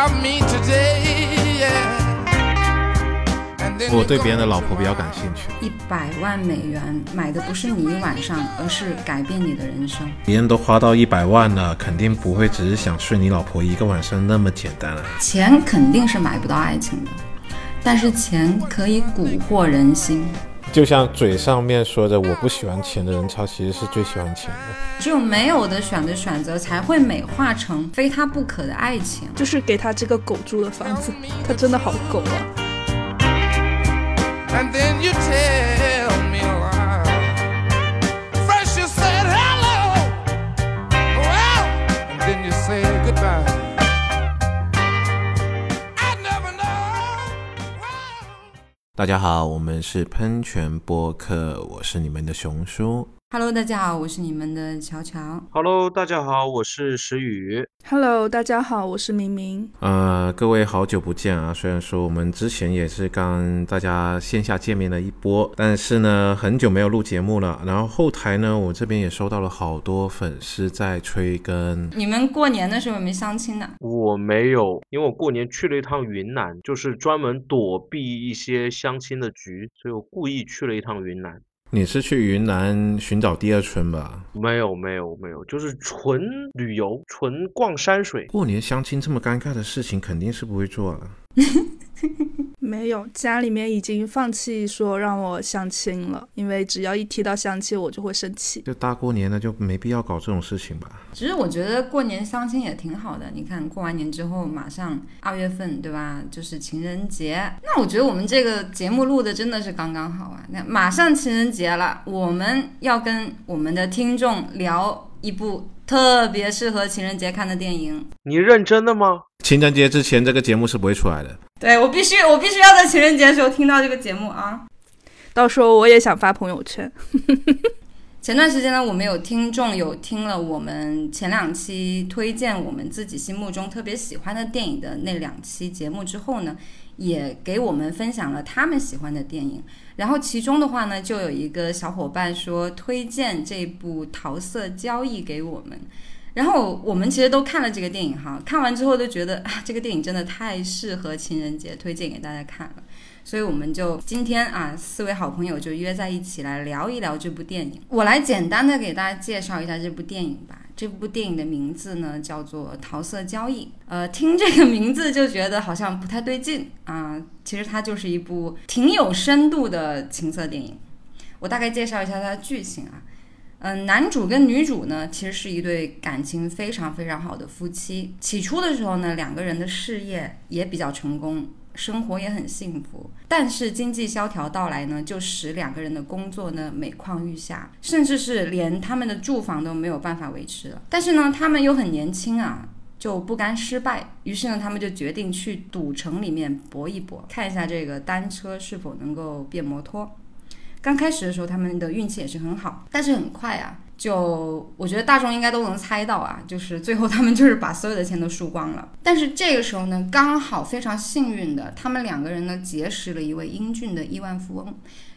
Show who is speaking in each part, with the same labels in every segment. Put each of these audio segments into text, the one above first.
Speaker 1: about me today, yeah.
Speaker 2: 我对别人的老婆比较感兴趣。
Speaker 3: 一百万美元买的不是你一晚上，而是改变你的人生。
Speaker 2: 别人都花到一百万了，肯定不会只是想睡你老婆一个晚上那么简单啊。
Speaker 3: 钱肯定是买不到爱情的，但是钱可以蛊惑人心。
Speaker 2: 就像嘴上面说着我不喜欢钱的人，他其实是最喜欢钱的。
Speaker 3: 只有没有的选的选择，才会美化成非他不可的爱情。
Speaker 4: 就是给他这个狗住的房子，他真的好狗啊
Speaker 1: ！And then you tell
Speaker 2: 大家好，我们是喷泉播客，我是你们的熊叔。
Speaker 3: Hello，大家好，我是你们的乔乔。
Speaker 5: Hello，大家好，我是石宇。
Speaker 4: Hello，大家好，我是明明。
Speaker 2: 呃，各位好久不见啊！虽然说我们之前也是刚大家线下见面了一波，但是呢，很久没有录节目了。然后后台呢，我这边也收到了好多粉丝在催更。
Speaker 3: 你们过年的时候有没有相亲呢？
Speaker 5: 我没有，因为我过年去了一趟云南，就是专门躲避一些相亲的局，所以我故意去了一趟云南。
Speaker 2: 你是去云南寻找第二春吧？
Speaker 5: 没有，没有，没有，就是纯旅游，纯逛山水。
Speaker 2: 过年相亲这么尴尬的事情，肯定是不会做了。
Speaker 4: 没有，家里面已经放弃说让我相亲了，因为只要一提到相亲，我就会生气。
Speaker 2: 就大过年的，就没必要搞这种事情吧？
Speaker 3: 其实我觉得过年相亲也挺好的。你看过完年之后，马上二月份，对吧？就是情人节。那我觉得我们这个节目录的真的是刚刚好啊！那马上情人节了，我们要跟我们的听众聊一部特别适合情人节看的电影。
Speaker 5: 你认真的吗？
Speaker 2: 情人节之前，这个节目是不会出来的。
Speaker 3: 对我必须，我必须要在情人节的时候听到这个节目啊！
Speaker 4: 到时候我也想发朋友圈。
Speaker 3: 前段时间呢，我们有听众有听了我们前两期推荐我们自己心目中特别喜欢的电影的那两期节目之后呢，也给我们分享了他们喜欢的电影。然后其中的话呢，就有一个小伙伴说推荐这部《桃色交易》给我们。然后我们其实都看了这个电影哈，看完之后都觉得啊，这个电影真的太适合情人节，推荐给大家看了。所以我们就今天啊，四位好朋友就约在一起来聊一聊这部电影。我来简单的给大家介绍一下这部电影吧。这部电影的名字呢叫做《桃色交易》。呃，听这个名字就觉得好像不太对劲啊。其实它就是一部挺有深度的情色电影。我大概介绍一下它的剧情啊。嗯，男主跟女主呢，其实是一对感情非常非常好的夫妻。起初的时候呢，两个人的事业也比较成功，生活也很幸福。但是经济萧条到来呢，就使两个人的工作呢每况愈下，甚至是连他们的住房都没有办法维持了。但是呢，他们又很年轻啊，就不甘失败，于是呢，他们就决定去赌城里面搏一搏，看一下这个单车是否能够变摩托。刚开始的时候，他们的运气也是很好，但是很快啊，就我觉得大众应该都能猜到啊，就是最后他们就是把所有的钱都输光了。但是这个时候呢，刚好非常幸运的，他们两个人呢结识了一位英俊的亿万富翁。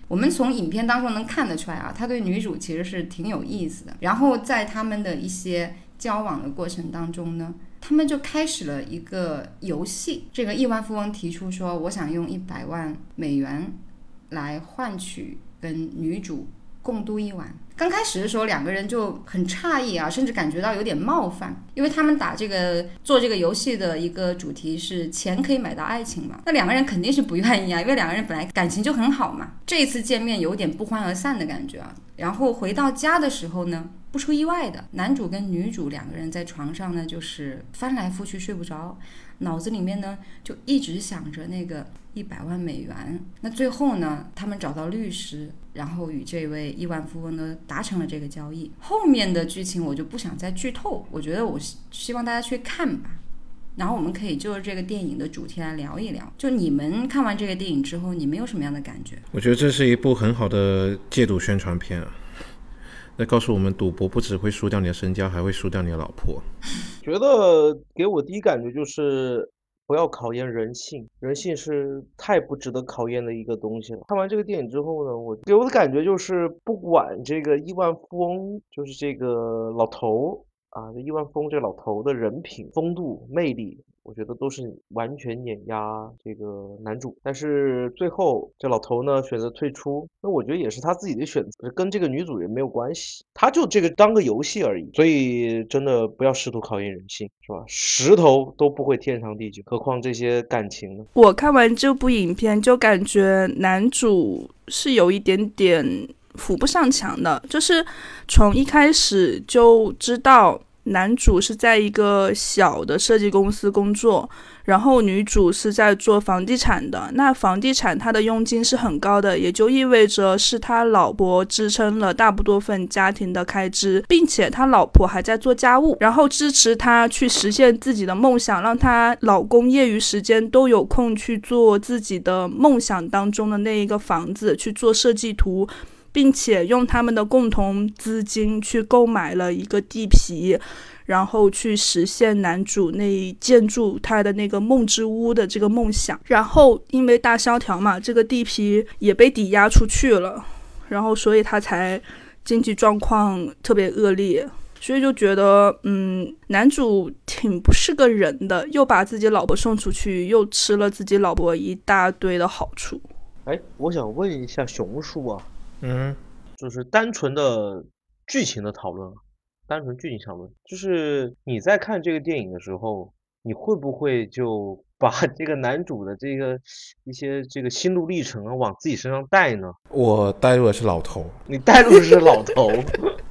Speaker 3: 我们从影片当中能看得出来啊，他对女主其实是挺有意思的。然后在他们的一些交往的过程当中呢，他们就开始了一个游戏。这个亿万富翁提出说，我想用一百万美元来换取跟女主共度一晚。刚开始的时候，两个人就很诧异啊，甚至感觉到有点冒犯，因为他们打这个做这个游戏的一个主题是钱可以买到爱情嘛，那两个人肯定是不愿意啊，因为两个人本来感情就很好嘛。这一次见面有点不欢而散的感觉啊。然后回到家的时候呢，不出意外的，男主跟女主两个人在床上呢，就是翻来覆去睡不着，脑子里面呢就一直想着那个一百万美元。那最后呢，他们找到律师，然后与这位亿万富翁呢达成了这个交易。后面的剧情我就不想再剧透，我觉得我希望大家去看吧。然后我们可以就是这个电影的主题来聊一聊。就你们看完这个电影之后，你们有什么样的感觉？
Speaker 2: 我觉得这是一部很好的戒赌宣传片啊。那告诉我们，赌博不只会输掉你的身家，还会输掉你的老婆。
Speaker 5: 觉得给我第一感觉就是不要考验人性，人性是太不值得考验的一个东西了。看完这个电影之后呢，我给我的感觉就是，不管这个亿万富翁，就是这个老头啊，这亿万富翁这老头的人品、风度、魅力，我觉得都是完全碾压这个男主。但是最后这老头呢选择退出，那我觉得也是他自己的选择，跟这个女主人没有关系，他就这个当个游戏而已。所以真的不要试图考验人性，是吧？石头都不会天长地久，何况这些感情呢？
Speaker 4: 我看完这部影片就感觉男主是有一点点扶不上墙的，就是从一开始就知道。男主是在一个小的设计公司工作，然后女主是在做房地产的。那房地产它的佣金是很高的，也就意味着是他老婆支撑了大部分家庭的开支，并且他老婆还在做家务，然后支持他去实现自己的梦想，让他老公业余时间都有空去做自己的梦想当中的那一个房子，去做设计图。并且用他们的共同资金去购买了一个地皮，然后去实现男主那建筑他的那个梦之屋的这个梦想。然后因为大萧条嘛，这个地皮也被抵押出去了，然后所以他才经济状况特别恶劣。所以就觉得，嗯，男主挺不是个人的，又把自己老婆送出去，又吃了自己老婆一大堆的好处。
Speaker 5: 哎，我想问一下熊叔啊。
Speaker 2: 嗯，
Speaker 5: 就是单纯的剧情的讨论，单纯剧情讨论，就是你在看这个电影的时候，你会不会就 把这个男主的这个一些这个心路历程啊往自己身上带呢？
Speaker 2: 我带入的是老头，
Speaker 5: 你带入的是老头，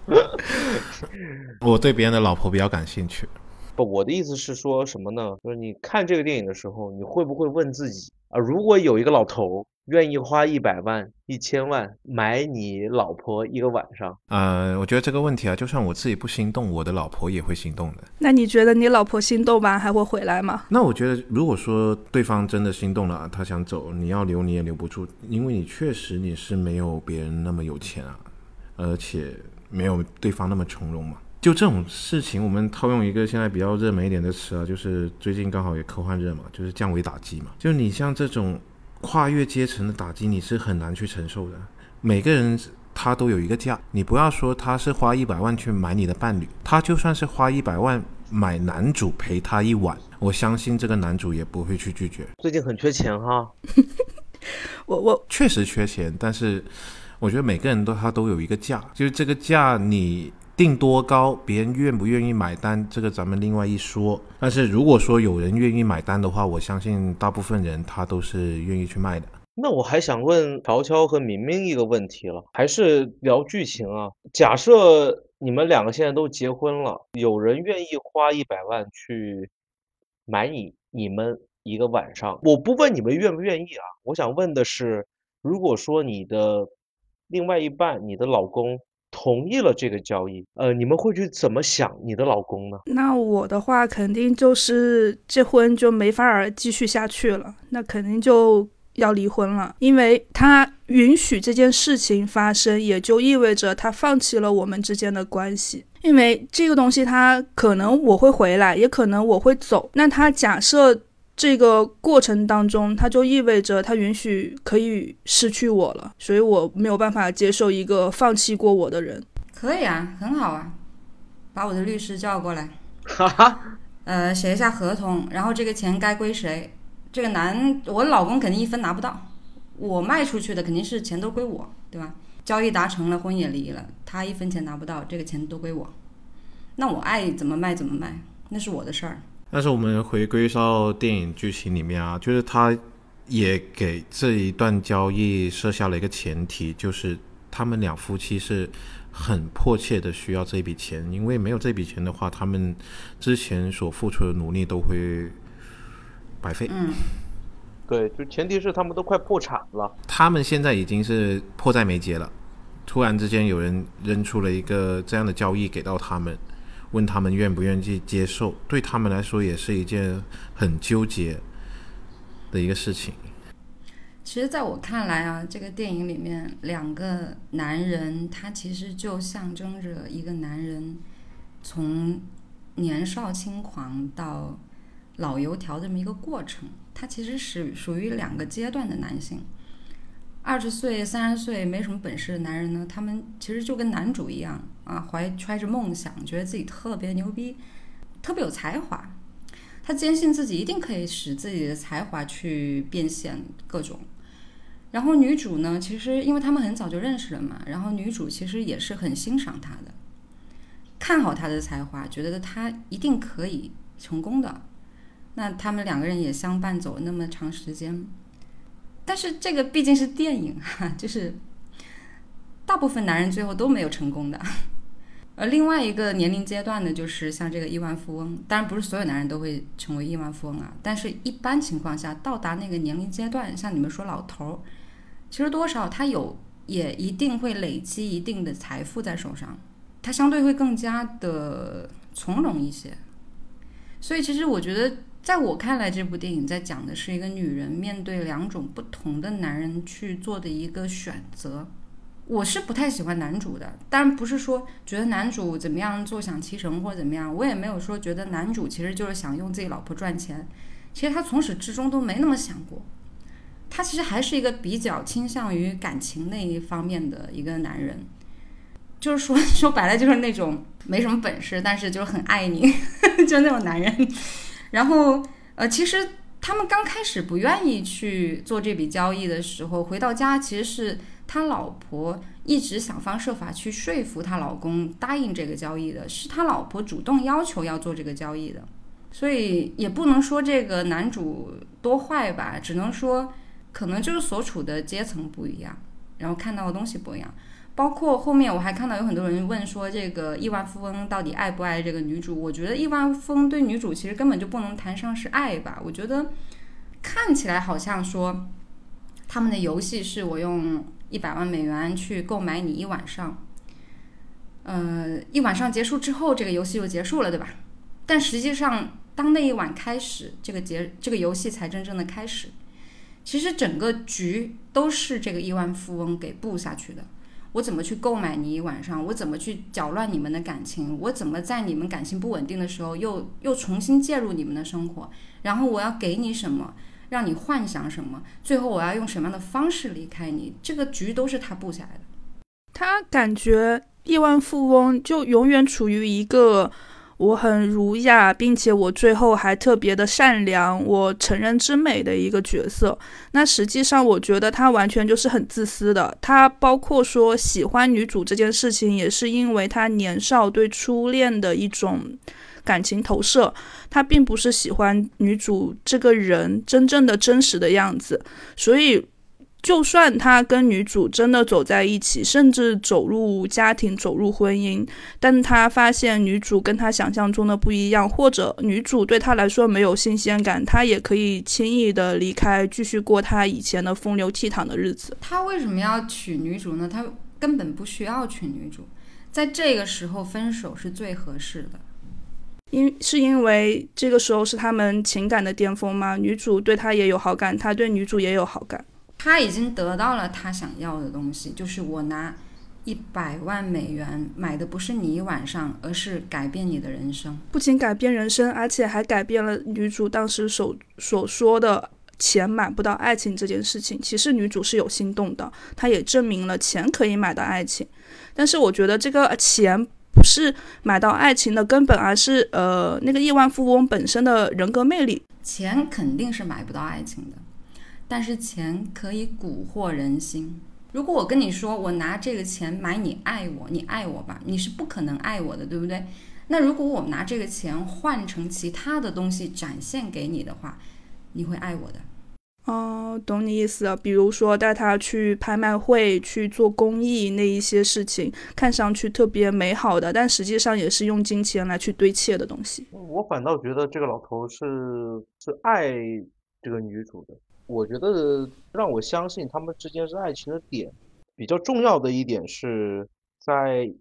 Speaker 2: 我对别人的老婆比较感兴趣。
Speaker 5: 不，我的意思是说什么呢？就是你看这个电影的时候，你会不会问自己啊，如果有一个老头？愿意花一百万、一千万买你老婆一个晚上？
Speaker 2: 呃，我觉得这个问题啊，就算我自己不心动，我的老婆也会心动的。
Speaker 4: 那你觉得你老婆心动完还会回来吗？
Speaker 2: 那我觉得，如果说对方真的心动了，他想走，你要留你也留不住，因为你确实你是没有别人那么有钱啊，而且没有对方那么从容嘛。就这种事情，我们套用一个现在比较热门一点的词啊，就是最近刚好也科幻热嘛，就是降维打击嘛。就你像这种。跨越阶层的打击你是很难去承受的。每个人他都有一个价，你不要说他是花一百万去买你的伴侣，他就算是花一百万买男主陪他一晚，我相信这个男主也不会去拒绝。
Speaker 5: 最近很缺钱哈，
Speaker 4: 我我
Speaker 2: 确实缺钱，但是我觉得每个人都他都有一个价，就是这个价你。定多高，别人愿不愿意买单，这个咱们另外一说。但是如果说有人愿意买单的话，我相信大部分人他都是愿意去卖的。
Speaker 5: 那我还想问乔乔和明明一个问题了，还是聊剧情啊？假设你们两个现在都结婚了，有人愿意花一百万去买你你们一个晚上，我不问你们愿不愿意啊，我想问的是，如果说你的另外一半，你的老公。同意了这个交易，呃，你们会去怎么想你的老公呢？
Speaker 4: 那我的话肯定就是这婚就没法儿继续下去了，那肯定就要离婚了，因为他允许这件事情发生，也就意味着他放弃了我们之间的关系。因为这个东西，他可能我会回来，也可能我会走。那他假设。这个过程当中，他就意味着他允许可以失去我了，所以我没有办法接受一个放弃过我的人。
Speaker 3: 可以啊，很好啊，把我的律师叫过来，
Speaker 5: 哈哈，
Speaker 3: 呃，写一下合同，然后这个钱该归谁？这个男，我老公肯定一分拿不到，我卖出去的肯定是钱都归我，对吧？交易达成了，婚也离了，他一分钱拿不到，这个钱都归我，那我爱怎么卖怎么卖，那是我的事儿。
Speaker 2: 但是我们回归到电影剧情里面啊，就是他也给这一段交易设下了一个前提，就是他们两夫妻是很迫切的需要这笔钱，因为没有这笔钱的话，他们之前所付出的努力都会白费。
Speaker 3: 嗯，
Speaker 5: 对，就前提是他们都快破产了，
Speaker 2: 他们现在已经是迫在眉睫了，突然之间有人扔出了一个这样的交易给到他们。问他们愿不愿意接受，对他们来说也是一件很纠结的一个事情。
Speaker 3: 其实，在我看来啊，这个电影里面两个男人，他其实就象征着一个男人从年少轻狂到老油条这么一个过程。他其实是属于两个阶段的男性。二十岁、三十岁没什么本事的男人呢，他们其实就跟男主一样啊，怀揣着梦想，觉得自己特别牛逼，特别有才华。他坚信自己一定可以使自己的才华去变现各种。然后女主呢，其实因为他们很早就认识了嘛，然后女主其实也是很欣赏他的，看好他的才华，觉得他一定可以成功的。那他们两个人也相伴走了那么长时间，但是这个毕竟是电影哈，就是大部分男人最后都没有成功的。而另外一个年龄阶段呢，就是像这个亿万富翁，当然不是所有男人都会成为亿万富翁啊，但是一般情况下到达那个年龄阶段，像你们说老头儿，其实多少他有也一定会累积一定的财富在手上，他相对会更加的从容一些。所以其实我觉得。在我看来，这部电影在讲的是一个女人面对两种不同的男人去做的一个选择。我是不太喜欢男主的，但不是说觉得男主怎么样坐享其成或者怎么样，我也没有说觉得男主其实就是想用自己老婆赚钱。其实他从始至终都没那么想过，他其实还是一个比较倾向于感情那一方面的一个男人，就是说 说白了就是那种没什么本事，但是就是很爱你，就那种男人。然后，呃，其实他们刚开始不愿意去做这笔交易的时候，回到家其实是他老婆一直想方设法去说服他老公答应这个交易的，是他老婆主动要求要做这个交易的，所以也不能说这个男主多坏吧，只能说可能就是所处的阶层不一样，然后看到的东西不一样。包括后面我还看到有很多人问说，这个亿万富翁到底爱不爱这个女主？我觉得亿万富翁对女主其实根本就不能谈上是爱吧。我觉得看起来好像说他们的游戏是我用一百万美元去购买你一晚上，呃，一晚上结束之后这个游戏就结束了，对吧？但实际上当那一晚开始，这个结这个游戏才真正的开始。其实整个局都是这个亿万富翁给布下去的。我怎么去购买你一晚上？我怎么去搅乱你们的感情？我怎么在你们感情不稳定的时候又又重新介入你们的生活？然后我要给你什么，让你幻想什么？最后我要用什么样的方式离开你？这个局都是他布下来的。
Speaker 4: 他感觉亿万富翁就永远处于一个。我很儒雅，并且我最后还特别的善良，我成人之美的一个角色。那实际上，我觉得他完全就是很自私的。他包括说喜欢女主这件事情，也是因为他年少对初恋的一种感情投射。他并不是喜欢女主这个人真正的真实的样子，所以。就算他跟女主真的走在一起，甚至走入家庭、走入婚姻，但他发现女主跟他想象中的不一样，或者女主对他来说没有新鲜感，他也可以轻易的离开，继续过他以前的风流倜傥的日子。
Speaker 3: 他为什么要娶女主呢？他根本不需要娶女主，在这个时候分手是最合适的。
Speaker 4: 因是因为这个时候是他们情感的巅峰吗？女主对他也有好感，他对女主也有好感。
Speaker 3: 他已经得到了他想要的东西，就是我拿一百万美元买的不是你一晚上，而是改变你的人生。
Speaker 4: 不仅改变人生，而且还改变了女主当时所所说的钱买不到爱情这件事情。其实女主是有心动的，她也证明了钱可以买到爱情。但是我觉得这个钱不是买到爱情的根本，而是呃那个亿万富翁本身的人格魅力。
Speaker 3: 钱肯定是买不到爱情的。但是钱可以蛊惑人心。如果我跟你说，我拿这个钱买你爱我，你爱我吧，你是不可能爱我的，对不对？那如果我们拿这个钱换成其他的东西展现给你的话，你会爱我的。
Speaker 4: 哦，懂你意思了。比如说带他去拍卖会去做公益那一些事情，看上去特别美好的，但实际上也是用金钱来去堆砌的东西。
Speaker 5: 我反倒觉得这个老头是是爱这个女主的。我觉得让我相信他们之间是爱情的点，比较重要的一点是在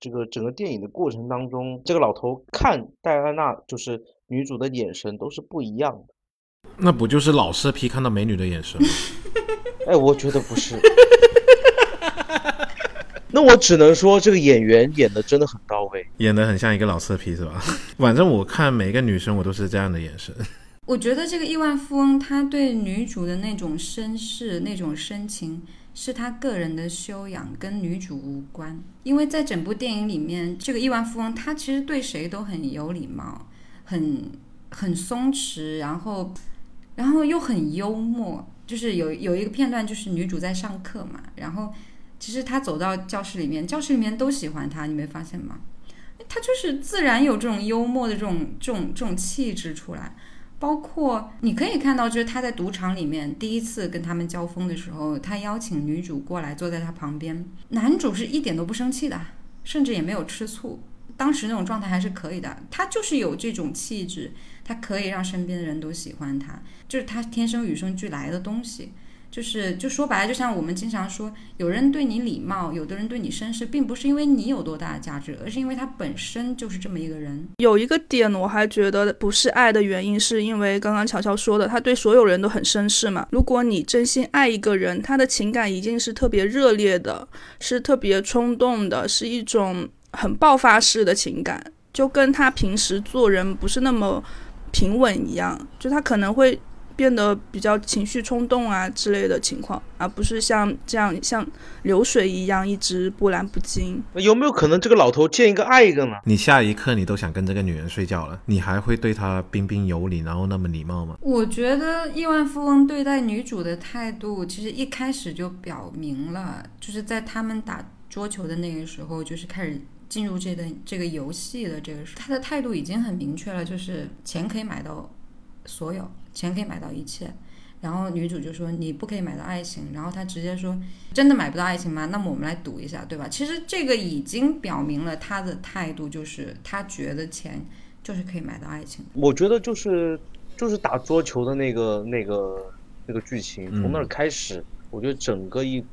Speaker 5: 这个整个电影的过程当中，这个老头看戴安娜就是女主的眼神都是不一样的。
Speaker 2: 那不就是老色批看到美女的眼神吗？
Speaker 5: 哎，我觉得不是。那我只能说这个演员演的真的很到位，
Speaker 2: 演的很像一个老色批是吧？反正我看每个女生我都是这样的眼神。
Speaker 3: 我觉得这个亿万富翁，他对女主的那种绅士、那种深情，是他个人的修养，跟女主无关。因为在整部电影里面，这个亿万富翁他其实对谁都很有礼貌，很很松弛，然后然后又很幽默。就是有有一个片段，就是女主在上课嘛，然后其实她走到教室里面，教室里面都喜欢她，你没发现吗？她就是自然有这种幽默的这种这种这种气质出来。包括你可以看到，就是他在赌场里面第一次跟他们交锋的时候，他邀请女主过来坐在他旁边，男主是一点都不生气的，甚至也没有吃醋。当时那种状态还是可以的，他就是有这种气质，他可以让身边的人都喜欢他，就是他天生与生俱来的东西。就是就说白了，就像我们经常说，有人对你礼貌，有的人对你绅士，并不是因为你有多大的价值，而是因为他本身就是这么一个人。
Speaker 4: 有一个点我还觉得不是爱的原因，是因为刚刚乔乔说的，他对所有人都很绅士嘛。如果你真心爱一个人，他的情感一定是特别热烈的，是特别冲动的，是一种很爆发式的情感，就跟他平时做人不是那么平稳一样，就他可能会。变得比较情绪冲动啊之类的情况，而不是像这样像流水一样一直波澜不惊。
Speaker 5: 有没有可能这个老头见一个爱一个呢？
Speaker 2: 你下一刻你都想跟这个女人睡觉了，你还会对她彬彬有礼，然后那么礼貌吗？
Speaker 3: 我觉得亿万富翁对待女主的态度，其实一开始就表明了，就是在他们打桌球的那个时候，就是开始进入这个这个游戏的这个时候，他的态度已经很明确了，就是钱可以买到所有。钱可以买到一切，然后女主就说你不可以买到爱情，然后他直接说真的买不到爱情吗？那么我们来赌一下，对吧？其实这个已经表明了他的态度，就是他觉得钱就是可以买到爱情。
Speaker 5: 我觉得就是就是打桌球的那个那个那个剧情，从那儿开始，我觉得整个一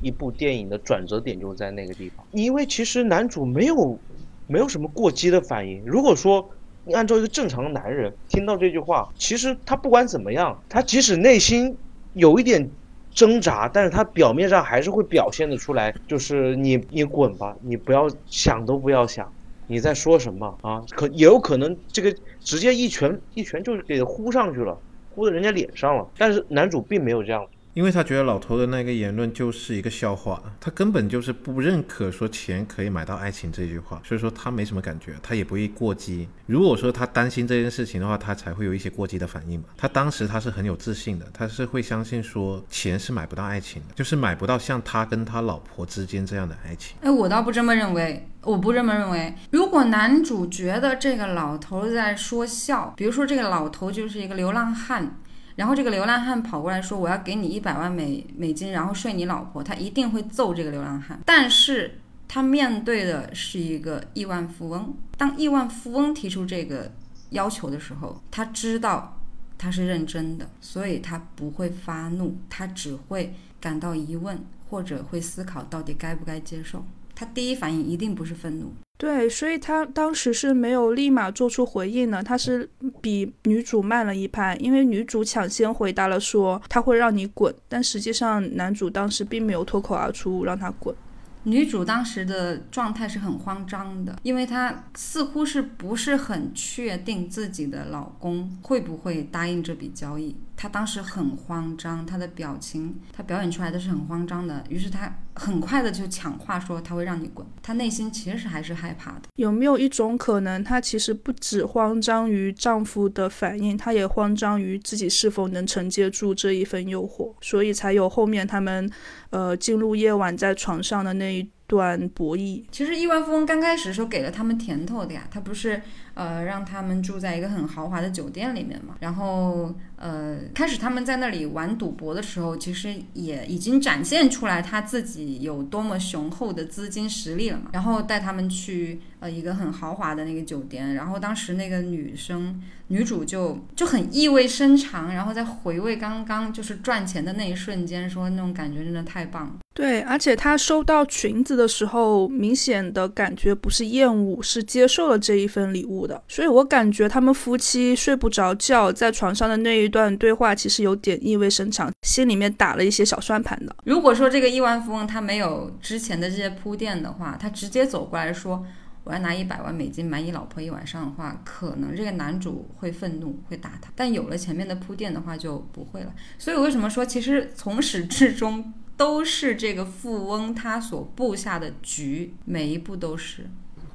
Speaker 5: 一部电影的转折点就在那个地方，因为其实男主没有没有什么过激的反应，如果说。你按照一个正常的男人听到这句话，其实他不管怎么样，他即使内心有一点挣扎，但是他表面上还是会表现的出来，就是你你滚吧，你不要想都不要想，你在说什么啊？可也有可能这个直接一拳一拳就给呼上去了，呼到人家脸上了。但是男主并没有这样。
Speaker 2: 因为他觉得老头的那个言论就是一个笑话，他根本就是不认可说钱可以买到爱情这句话，所以说他没什么感觉，他也不会过激。如果说他担心这件事情的话，他才会有一些过激的反应嘛。他当时他是很有自信的，他是会相信说钱是买不到爱情的，就是买不到像他跟他老婆之间这样的爱情。
Speaker 3: 哎，我倒不这么认为，我不这么认为。如果男主觉得这个老头在说笑，比如说这个老头就是一个流浪汉。然后这个流浪汉跑过来说：“我要给你一百万美美金，然后睡你老婆。”他一定会揍这个流浪汉。但是他面对的是一个亿万富翁。当亿万富翁提出这个要求的时候，他知道他是认真的，所以他不会发怒，他只会感到疑问，或者会思考到底该不该接受。他第一反应一定不是愤怒。
Speaker 4: 对，所以他当时是没有立马做出回应的，他是比女主慢了一拍，因为女主抢先回答了说他会让你滚，但实际上男主当时并没有脱口而出让他滚。
Speaker 3: 女主当时的状态是很慌张的，因为她似乎是不是很确定自己的老公会不会答应这笔交易。她当时很慌张，她的表情，她表演出来的是很慌张的。于是她很快的就抢话说她会让你滚。她内心其实还是害怕的。
Speaker 4: 有没有一种可能，她其实不止慌张于丈夫的反应，她也慌张于自己是否能承接住这一份诱惑，所以才有后面他们。呃，进入夜晚在床上的那一段博弈，
Speaker 3: 其实亿万富翁刚开始的时候给了他们甜头的呀，他不是呃让他们住在一个很豪华的酒店里面嘛，然后呃开始他们在那里玩赌博的时候，其实也已经展现出来他自己有多么雄厚的资金实力了嘛，然后带他们去呃一个很豪华的那个酒店，然后当时那个女生。女主就就很意味深长，然后在回味刚刚就是赚钱的那一瞬间，说那种感觉真的太棒了。
Speaker 4: 对，而且她收到裙子的时候，明显的感觉不是厌恶，是接受了这一份礼物的。所以我感觉他们夫妻睡不着觉，在床上的那一段对话，其实有点意味深长，心里面打了一些小算盘的。
Speaker 3: 如果说这个亿万富翁他没有之前的这些铺垫的话，他直接走过来说。我要拿一百万美金买你老婆一晚上的话，可能这个男主会愤怒，会打他。但有了前面的铺垫的话，就不会了。所以，我为什么说，其实从始至终都是这个富翁他所布下的局，每一步都是。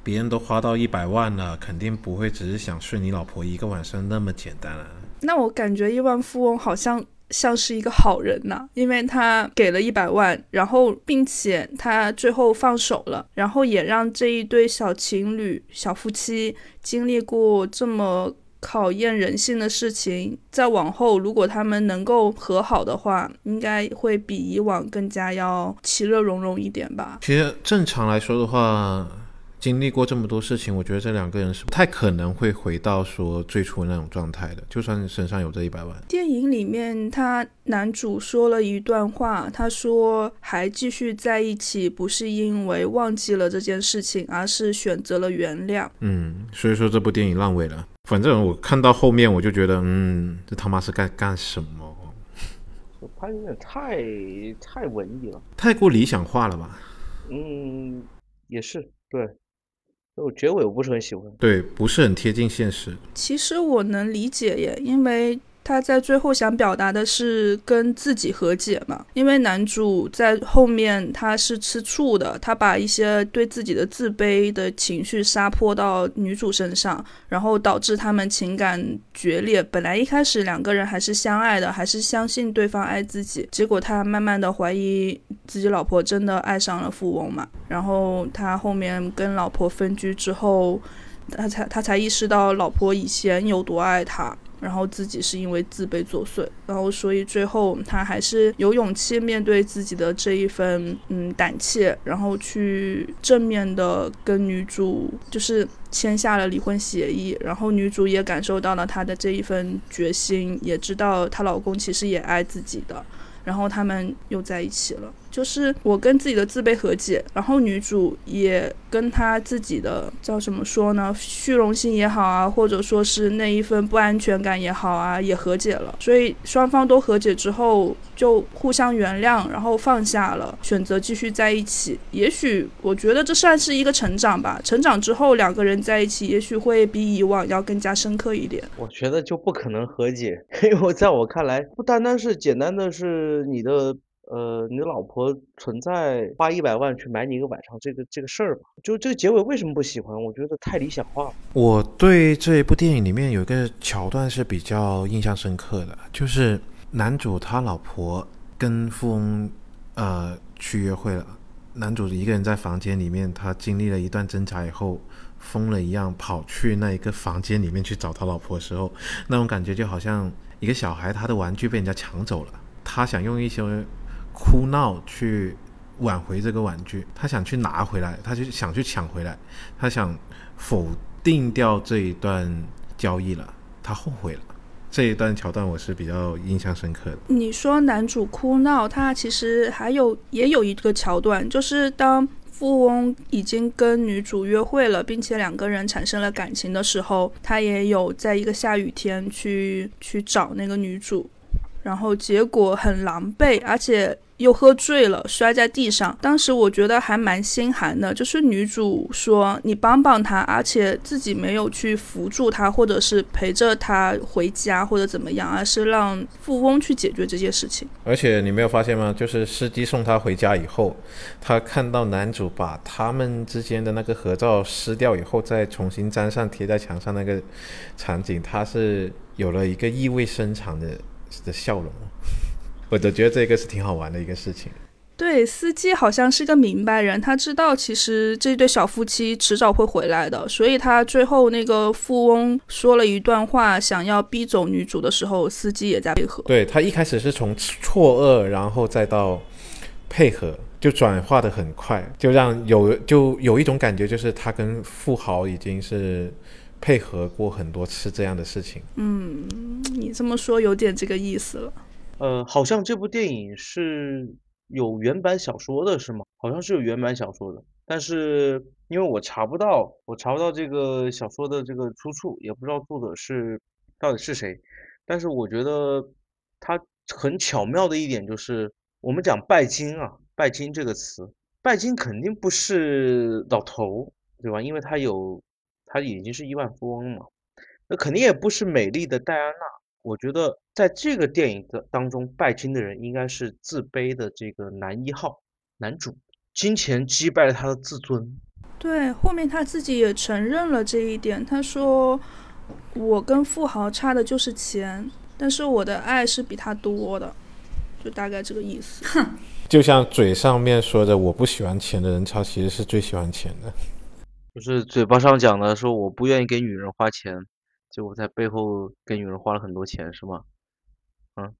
Speaker 2: 别人都花到一百万了，肯定不会只是想睡你老婆一个晚上那么简单啊。
Speaker 4: 那我感觉亿万富翁好像像是一个好人呐、因为他给了一百万，然后并且他最后放手了，然后也让这一对小情侣、小夫妻经历过这么。考验人性的事情，再往后，如果他们能够和好的话，应该会比以往更加要其乐融融一点吧。
Speaker 2: 其实正常来说的话，经历过这么多事情，我觉得这两个人是不太可能会回到说最初那种状态的，就算身上有这一百万。
Speaker 4: 电影里面，他男主说了一段话，他说还继续在一起，不是因为忘记了这件事情，而是选择了原谅。
Speaker 2: 嗯，所以说这部电影烂尾了。反正我看到后面，我就觉得，嗯，这他妈是干干什么？
Speaker 5: 拍的有点太太文艺了。
Speaker 2: 太过理想化了吧？
Speaker 5: 嗯，也是对。我结尾我不是很喜欢。
Speaker 2: 对，不是很贴近现实。
Speaker 4: 其实我能理解耶，因为他在最后想表达的是跟自己和解嘛。因为男主在后面他是吃醋的，他把一些对自己的自卑的情绪撒泼到女主身上，然后导致他们情感决裂。本来一开始两个人还是相爱的，还是相信对方爱自己，结果他慢慢的怀疑自己老婆真的爱上了富翁嘛。然后他后面跟老婆分居之后，他才他才意识到老婆以前有多爱他。然后自己是因为自卑作祟，然后所以最后他还是有勇气面对自己的这一份嗯胆怯，然后去正面的跟女主就是签下了离婚协议，然后女主也感受到了她的这一份决心，也知道她老公其实也爱自己的，然后他们又在一起了。就是我跟自己的自卑和解，然后女主也跟她自己的叫怎么说呢，虚荣心也好啊，或者说是那一份不安全感也好啊，也和解了。所以双方都和解之后，就互相原谅，然后放下了，选择继续在一起。也许我觉得这算是一个成长吧。成长之后，两个人在一起，也许会比以往要更加深刻一点。
Speaker 5: 我觉得就不可能和解，因为在我看来，不单单是简单的是你的。呃，你的老婆存在花一百万去买你一个晚上这个这个事儿吧？就这个结尾为什么不喜欢？我觉得太理想化了。
Speaker 2: 我对这一部电影里面有一个桥段是比较印象深刻的，就是男主他老婆跟富翁呃去约会了，男主一个人在房间里面，他经历了一段挣扎以后，疯了一样跑去那一个房间里面去找他老婆的时候，那种感觉就好像一个小孩他的玩具被人家抢走了，他想用一些。哭闹去挽回这个玩具，他想去拿回来，他就想去抢回来，他想否定掉这一段交易了，他后悔了。这一段桥段我是比较印象深刻的。
Speaker 4: 你说男主哭闹，他其实还有也有一个桥段，就是当富翁已经跟女主约会了，并且两个人产生了感情的时候，他也有在一个下雨天去去找那个女主。然后结果很狼狈，而且又喝醉了，摔在地上。当时我觉得还蛮心寒的，就是女主说你帮帮他，而且自己没有去扶住他，或者是陪着他回家或者怎么样，而是让富翁去解决这件事情。
Speaker 2: 而且你没有发现吗？就是司机送他回家以后，他看到男主把他们之间的那个合照撕掉以后，再重新粘上贴在墙上那个场景，他是有了一个意味深长的。的笑容，我就觉得这个是挺好玩的一个事情。
Speaker 4: 对，司机好像是个明白人，他知道其实这对小夫妻迟早会回来的，所以他最后那个富翁说了一段话，想要逼走女主的时候，司机也在配合。
Speaker 2: 对他一开始是从错愕，然后再到配合，就转化的很快，就让有就有一种感觉，就是他跟富豪已经是。配合过很多次这样的事情，
Speaker 4: 嗯，你这么说有点这个意思了。
Speaker 5: 呃，好像这部电影是有原版小说的，是吗？好像是有原版小说的，但是因为我查不到，我查不到这个小说的这个出处，也不知道作者是到底是谁。但是我觉得他很巧妙的一点就是，我们讲拜金啊，拜金这个词，拜金肯定不是老头，对吧？因为他有。他已经是亿万富翁嘛，那肯定也不是美丽的戴安娜。我觉得在这个电影的当中，拜金的人应该是自卑的这个男一号男主，金钱击败了他的自尊。
Speaker 4: 对，后面他自己也承认了这一点。他说：“我跟富豪差的就是钱，但是我的爱是比他多的。”就大概这个意思。
Speaker 2: 哼就像嘴上面说的我不喜欢钱的人，他其实是最喜欢钱的。
Speaker 5: 就是嘴巴上讲的说我不愿意给女人花钱，结果在背后给女人花了很多钱，是吗？嗯，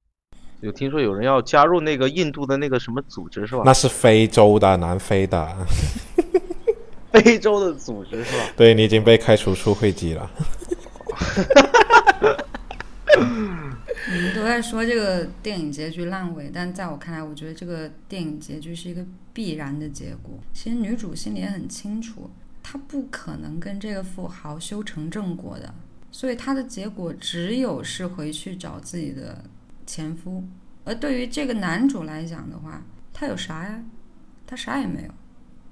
Speaker 5: 有听说有人要加入那个印度的那个什么组织是吧？
Speaker 2: 那是非洲的，南非的。
Speaker 5: 非洲的组织是吧？
Speaker 2: 对你已经被开除出会籍了。
Speaker 3: 你们都在说这个电影结局烂尾，但在我看来，我觉得这个电影结局是一个必然的结果。其实女主心里也很清楚，他不可能跟这个富豪修成正果的，所以他的结果只有是回去找自己的前夫。而对于这个男主来讲的话，他有啥呀？他啥也没有。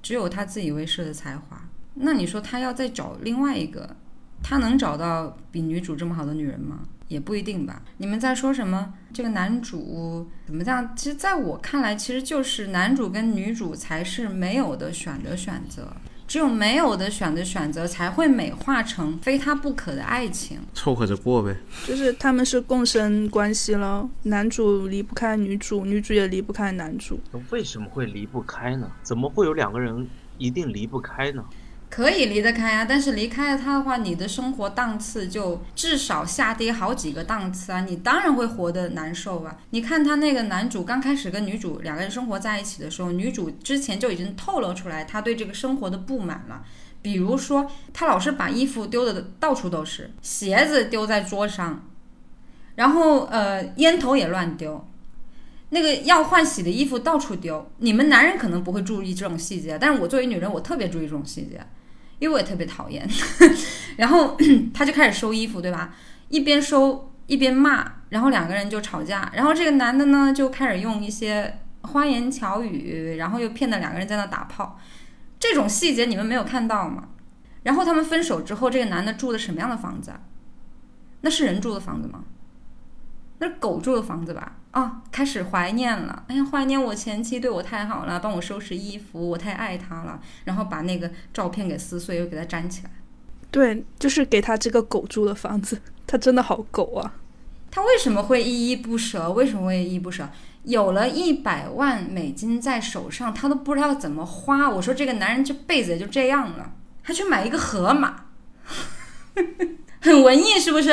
Speaker 3: 只有他自以为是的才华，那你说他要再找另外一个，他能找到比女主这么好的女人吗？也不一定吧。你们在说什么？这个男主怎么这样？其实，在我看来，其实就是男主跟女主才是没有的选的选择。只有没有的选的选择，才会美化成非他不可的爱情，
Speaker 2: 凑合着过呗。
Speaker 4: 就是他们是共生关系了，男主离不开女主，女主也离不开男主。
Speaker 5: 为什么会离不开呢？怎么会有两个人一定离不开呢？
Speaker 3: 可以离得开啊，但是离开了他的话，你的生活档次就至少下跌好几个档次啊！你当然会活得难受啊！你看他那个男主刚开始跟女主两个人生活在一起的时候，女主之前就已经透露出来他对这个生活的不满了，比如说他老是把衣服丢的到处都是，鞋子丢在桌上，然后呃烟头也乱丢，那个要换洗的衣服到处丢。你们男人可能不会注意这种细节，但是我作为女人，我特别注意这种细节。因为我也特别讨厌，然后 他就开始收衣服，对吧？一边收一边骂，然后两个人就吵架。然后这个男的呢，就开始用一些花言巧语，然后又骗的两个人在那打炮。这种细节你们没有看到吗？然后他们分手之后，这个男的住的什么样的房子？那是人住的房子吗？那是狗住的房子吧？啊，开始怀念了。哎呀，怀念我前妻对我太好了，帮我收拾衣服，我太爱他了。然后把那个照片给撕碎，又给他粘起来。
Speaker 4: 对，就是给他这个狗住的房子，他真的好狗啊。
Speaker 3: 他为什么会依依不舍？为什么会依依不舍？有了一百万美金在手上，他都不知道怎么花。我说这个男人这辈子也就这样了，还去买一个河马，很文艺是不是？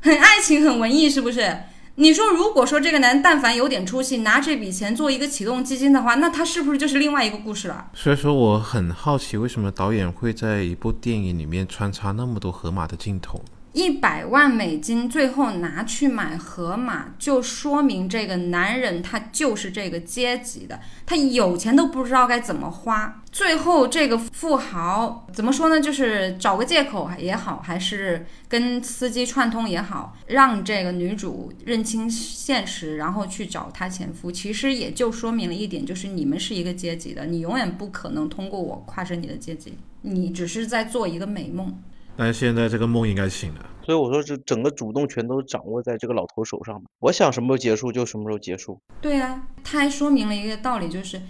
Speaker 3: 很爱情，很文艺是不是？你说，如果说这个男但凡有点出息，拿这笔钱做一个启动基金的话，那他是不是就是另外一个故事了？
Speaker 2: 所以说，我很好奇，为什么导演会在一部电影里面穿插那么多河马的镜头？
Speaker 3: 一百万美金最后拿去买河马，就说明这个男人他就是这个阶级的，他有钱都不知道该怎么花。最后这个富豪怎么说呢？就是找个借口也好，还是跟司机串通也好，让这个女主认清现实，然后去找她前夫。其实也就说明了一点，就是你们是一个阶级的，你永远不可能通过我跨升你的阶级，你只是在做一个美梦。
Speaker 2: 但是现在这个梦应该醒了，
Speaker 5: 所以我说这整个主动权都掌握在这个老头手上我想什么时候结束就什么时候结束。
Speaker 3: 对啊，他还说明了一个道理，就是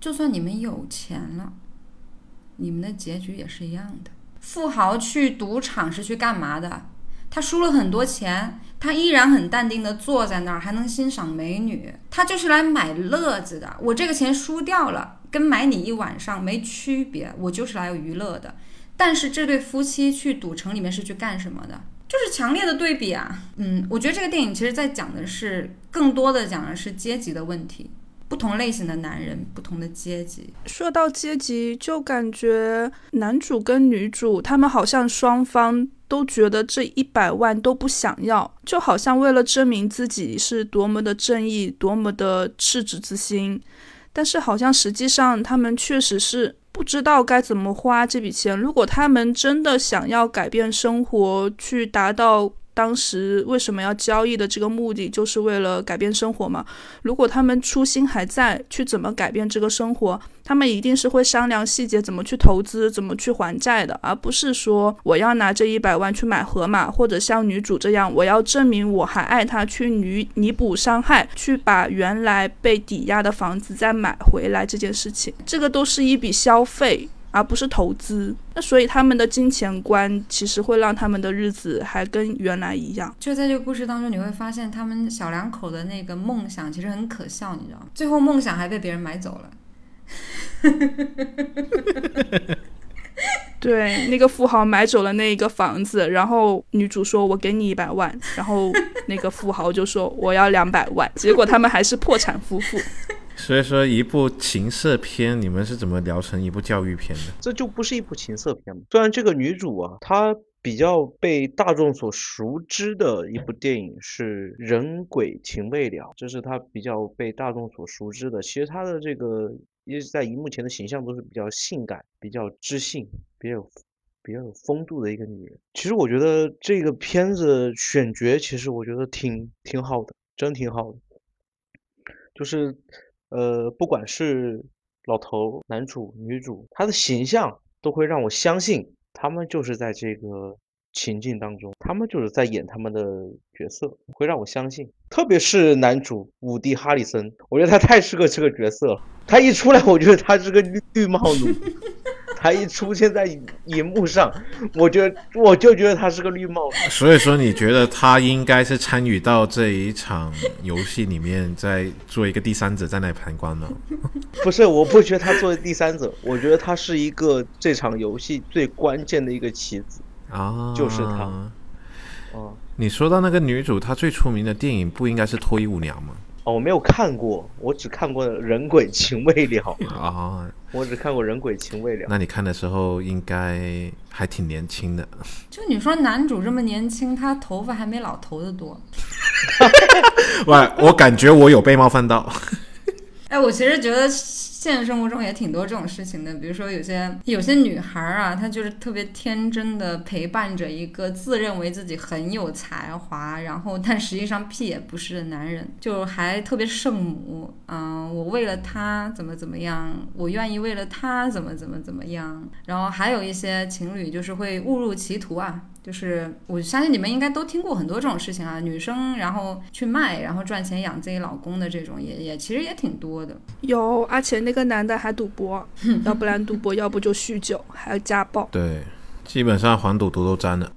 Speaker 3: 就算你们有钱了，你们的结局也是一样的。富豪去赌场是去干嘛的？他输了很多钱，他依然很淡定的坐在那儿，还能欣赏美女。他就是来买乐子的。我这个钱输掉了，跟买你一晚上没区别，我就是来娱乐的。但是这对夫妻去赌城里面是去干什么的？就是强烈的对比啊！嗯，我觉得这个电影其实在讲的是更多的讲的是阶级的问题，不同类型的男人，不同的阶级。
Speaker 4: 说到阶级，就感觉男主跟女主他们好像双方都觉得这一百万都不想要，就好像为了证明自己是多么的正义，多么的赤子之心，但是好像实际上他们确实是。不知道该怎么花这笔钱。如果他们真的想要改变生活，去达到。当时为什么要交易的这个目的，就是为了改变生活嘛？如果他们初心还在，去怎么改变这个生活，他们一定是会商量细节，怎么去投资，怎么去还债的，而不是说我要拿这一百万去买河马，或者像女主这样，我要证明我还爱他，去弥弥补伤害，去把原来被抵押的房子再买回来这件事情，这个都是一笔消费。而不是投资。那所以他们的金钱观其实会让他们的日子还跟原来一样。
Speaker 3: 就在这个故事当中，你会发现他们小两口的那个梦想其实很可笑，你知道吗？最后梦想还被别人买走了。
Speaker 4: 对，那个富豪买走了那一个房子，然后女主说：“我给你一百万。”然后那个富豪就说：“我要两百万。”结果他们还是破产夫妇。
Speaker 2: 所以说，一部情色片，你们是怎么聊成一部教育片的？
Speaker 5: 这就不是一部情色片嘛？虽然这个女主啊，她比较被大众所熟知的一部电影是《人鬼情未了》，这是她比较被大众所熟知的。其实她的这个，一直在荧幕前的形象都是比较性感、比较知性、比较有比较有风度的一个女人。其实我觉得这个片子选角，其实我觉得挺挺好的，真挺好的，就是。呃，不管是老头、男主、女主，他的形象都会让我相信，他们就是在这个情境当中，他们就是在演他们的角色，会让我相信。特别是男主伍迪·哈里森，我觉得他太适合这个角色了。他一出来，我觉得他是个绿绿帽奴。他一出现在荧幕上，我觉得我就觉得他是个绿帽子。
Speaker 2: 所以说，你觉得他应该是参与到这一场游戏里面，在做一个第三者在那旁观吗？
Speaker 5: 不是，我不觉得他作为第三者，我觉得他是一个这场游戏最关键的一个棋子
Speaker 2: 啊，
Speaker 5: 就是他。哦，
Speaker 2: 你说到那个女主，她最出名的电影不应该是《脱衣舞娘》吗？
Speaker 5: 哦，我没有看过，我只看过《人鬼情未了》
Speaker 2: 啊，
Speaker 5: 我只看过《人鬼情未了》。
Speaker 2: 那你看的时候应该还挺年轻的。
Speaker 3: 就你说男主这么年轻，他头发还没老头的多。
Speaker 2: 喂，我感觉我有被冒犯到。
Speaker 3: 哎，我其实觉得。现实生活中也挺多这种事情的，比如说有些有些女孩啊，她就是特别天真的陪伴着一个自认为自己很有才华，然后但实际上屁也不是的男人，就还特别圣母，嗯，我为了他怎么怎么样，我愿意为了他怎么怎么怎么样，然后还有一些情侣就是会误入歧途啊。就是我相信你们应该都听过很多这种事情啊，女生然后去卖，然后赚钱养自己老公的这种，也也其实也挺多的。
Speaker 4: 有，而且那个男的还赌博，要不然赌博，要不就酗酒，还有家暴。
Speaker 2: 对，基本上黄赌毒都沾了。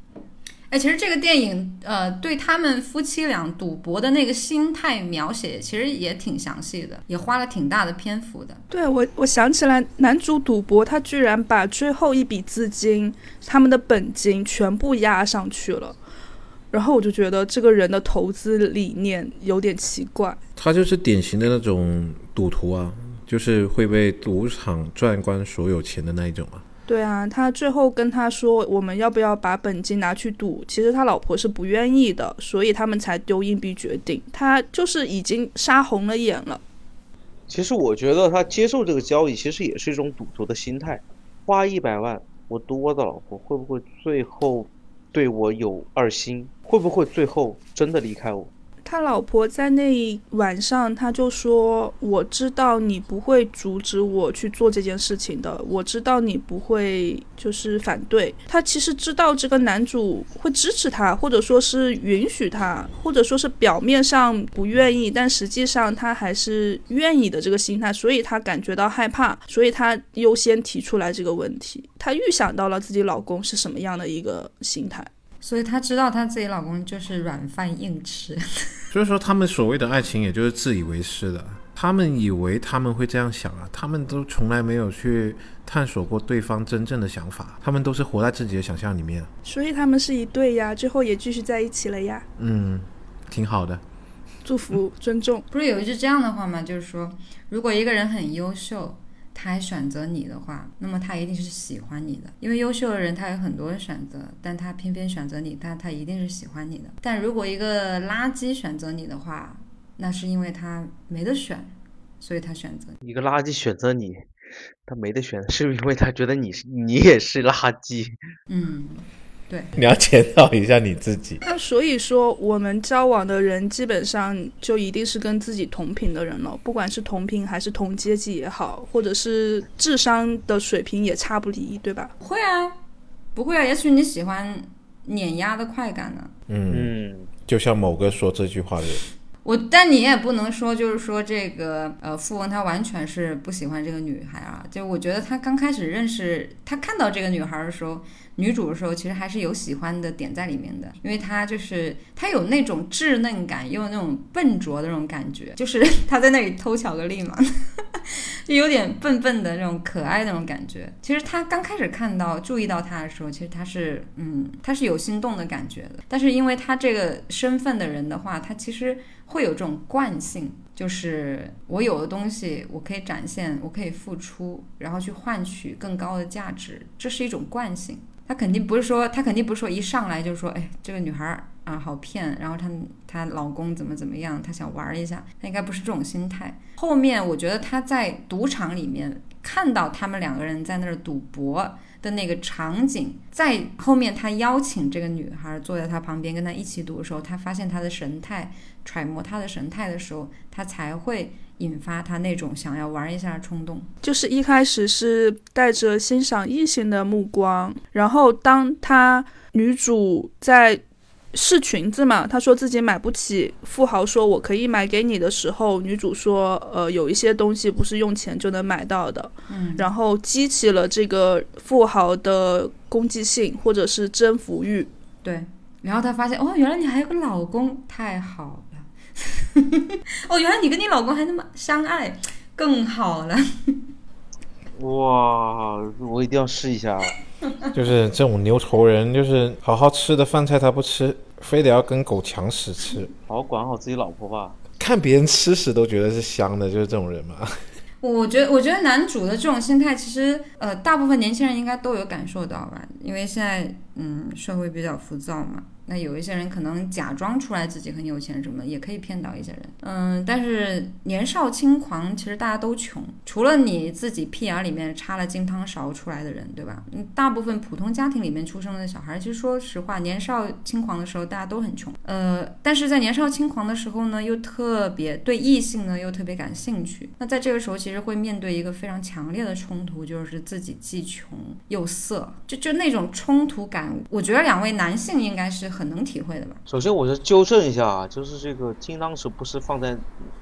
Speaker 3: 哎，其实这个电影，呃，对他们夫妻俩赌博的那个心态描写，其实也挺详细的，也花了挺大的篇幅的。
Speaker 4: 对我，我想起来，男主赌博，他居然把最后一笔资金，他们的本金全部压上去了，然后我就觉得这个人的投资理念有点奇怪。
Speaker 2: 他就是典型的那种赌徒啊，就是会被赌场赚光所有钱的那一种啊。
Speaker 4: 对啊，他最后跟他说，我们要不要把本金拿去赌？其实他老婆是不愿意的，所以他们才丢硬币决定。他就是已经杀红了眼了。
Speaker 5: 其实我觉得他接受这个交易，其实也是一种赌徒的心态。花一百万，我赌我的老婆，会不会最后对我有二心？会不会最后真的离开我？
Speaker 4: 他老婆在那一晚上，他就说：“我知道你不会阻止我去做这件事情的，我知道你不会就是反对。”他其实知道这个男主会支持他，或者说是允许他，或者说是表面上不愿意，但实际上他还是愿意的这个心态，所以他感觉到害怕，所以他优先提出来这个问题。他预想到了自己老公是什么样的一个心态。
Speaker 3: 所以她知道她自己老公就是软饭硬吃，
Speaker 2: 所以说他们所谓的爱情也就是自以为是的，他们以为他们会这样想啊，他们都从来没有去探索过对方真正的想法，他们都是活在自己的想象里面。
Speaker 4: 所以他们是一对呀，最后也继续在一起了呀。
Speaker 2: 嗯，挺好的，
Speaker 4: 祝福尊重。
Speaker 3: 不是有一句这样的话吗？就是说，如果一个人很优秀。他还选择你的话，那么他一定是喜欢你的，因为优秀的人他有很多选择，但他偏偏选择你，他他一定是喜欢你的。但如果一个垃圾选择你的话，那是因为他没得选，所以他选择你
Speaker 5: 一个垃圾选择你，他没得选，是因为他觉得你是你也是垃圾。
Speaker 3: 嗯。对，
Speaker 2: 你要检讨一下你自己。
Speaker 4: 那所以说，我们交往的人基本上就一定是跟自己同频的人了，不管是同频还是同阶级也好，或者是智商的水平也差不离，对吧？
Speaker 3: 会啊，不会啊，也许你喜欢碾压的快感呢。
Speaker 2: 嗯，就像某个说这句话的人。
Speaker 3: 我，但你也不能说，就是说这个呃，富翁他完全是不喜欢这个女孩啊。就我觉得他刚开始认识，他看到这个女孩的时候，女主的时候，其实还是有喜欢的点在里面的，因为她就是她有那种稚嫩感，又有那种笨拙的那种感觉，就是她在那里偷巧克力嘛，就有点笨笨的那种可爱那种感觉。其实她刚开始看到注意到他的时候，其实她是嗯，她是有心动的感觉的。但是因为她这个身份的人的话，她其实。会有这种惯性，就是我有的东西我可以展现，我可以付出，然后去换取更高的价值，这是一种惯性。他肯定不是说，他肯定不是说一上来就说，哎，这个女孩啊好骗，然后她她老公怎么怎么样，她想玩一下，她应该不是这种心态。后面我觉得他在赌场里面看到他们两个人在那儿赌博。的那个场景，在后面他邀请这个女孩坐在他旁边跟他一起读的时候，他发现她的神态，揣摩她的神态的时候，他才会引发他那种想要玩一下的冲动。
Speaker 4: 就是一开始是带着欣赏异性的目光，然后当他女主在。试裙子嘛，她说自己买不起，富豪说我可以买给你的时候，女主说，呃，有一些东西不是用钱就能买到的，
Speaker 3: 嗯，
Speaker 4: 然后激起了这个富豪的攻击性或者是征服欲，
Speaker 3: 对，然后她发现，哦，原来你还有个老公，太好了，哦，原来你跟你老公还那么相爱，更好了，
Speaker 5: 哇，我一定要试一下，
Speaker 2: 就是这种牛头人，就是好好吃的饭菜他不吃。非得要跟狗抢屎吃，
Speaker 5: 好好管好自己老婆吧。
Speaker 2: 看别人吃屎都觉得是香的，就是这种人嘛。
Speaker 3: 我觉得，我觉得男主的这种心态，其实呃，大部分年轻人应该都有感受到吧，因为现在嗯，社会比较浮躁嘛。那有一些人可能假装出来自己很有钱什么，也可以骗到一些人。嗯，但是年少轻狂，其实大家都穷，除了你自己屁眼里面插了金汤勺出来的人，对吧？嗯，大部分普通家庭里面出生的小孩，其实说实话，年少轻狂的时候大家都很穷。呃，但是在年少轻狂的时候呢，又特别对异性呢又特别感兴趣。那在这个时候，其实会面对一个非常强烈的冲突，就是自己既穷又色，就就那种冲突感，我觉得两位男性应该是。很能体会的吧。
Speaker 5: 首先，我是纠正一下啊，就是这个金汤匙不是放在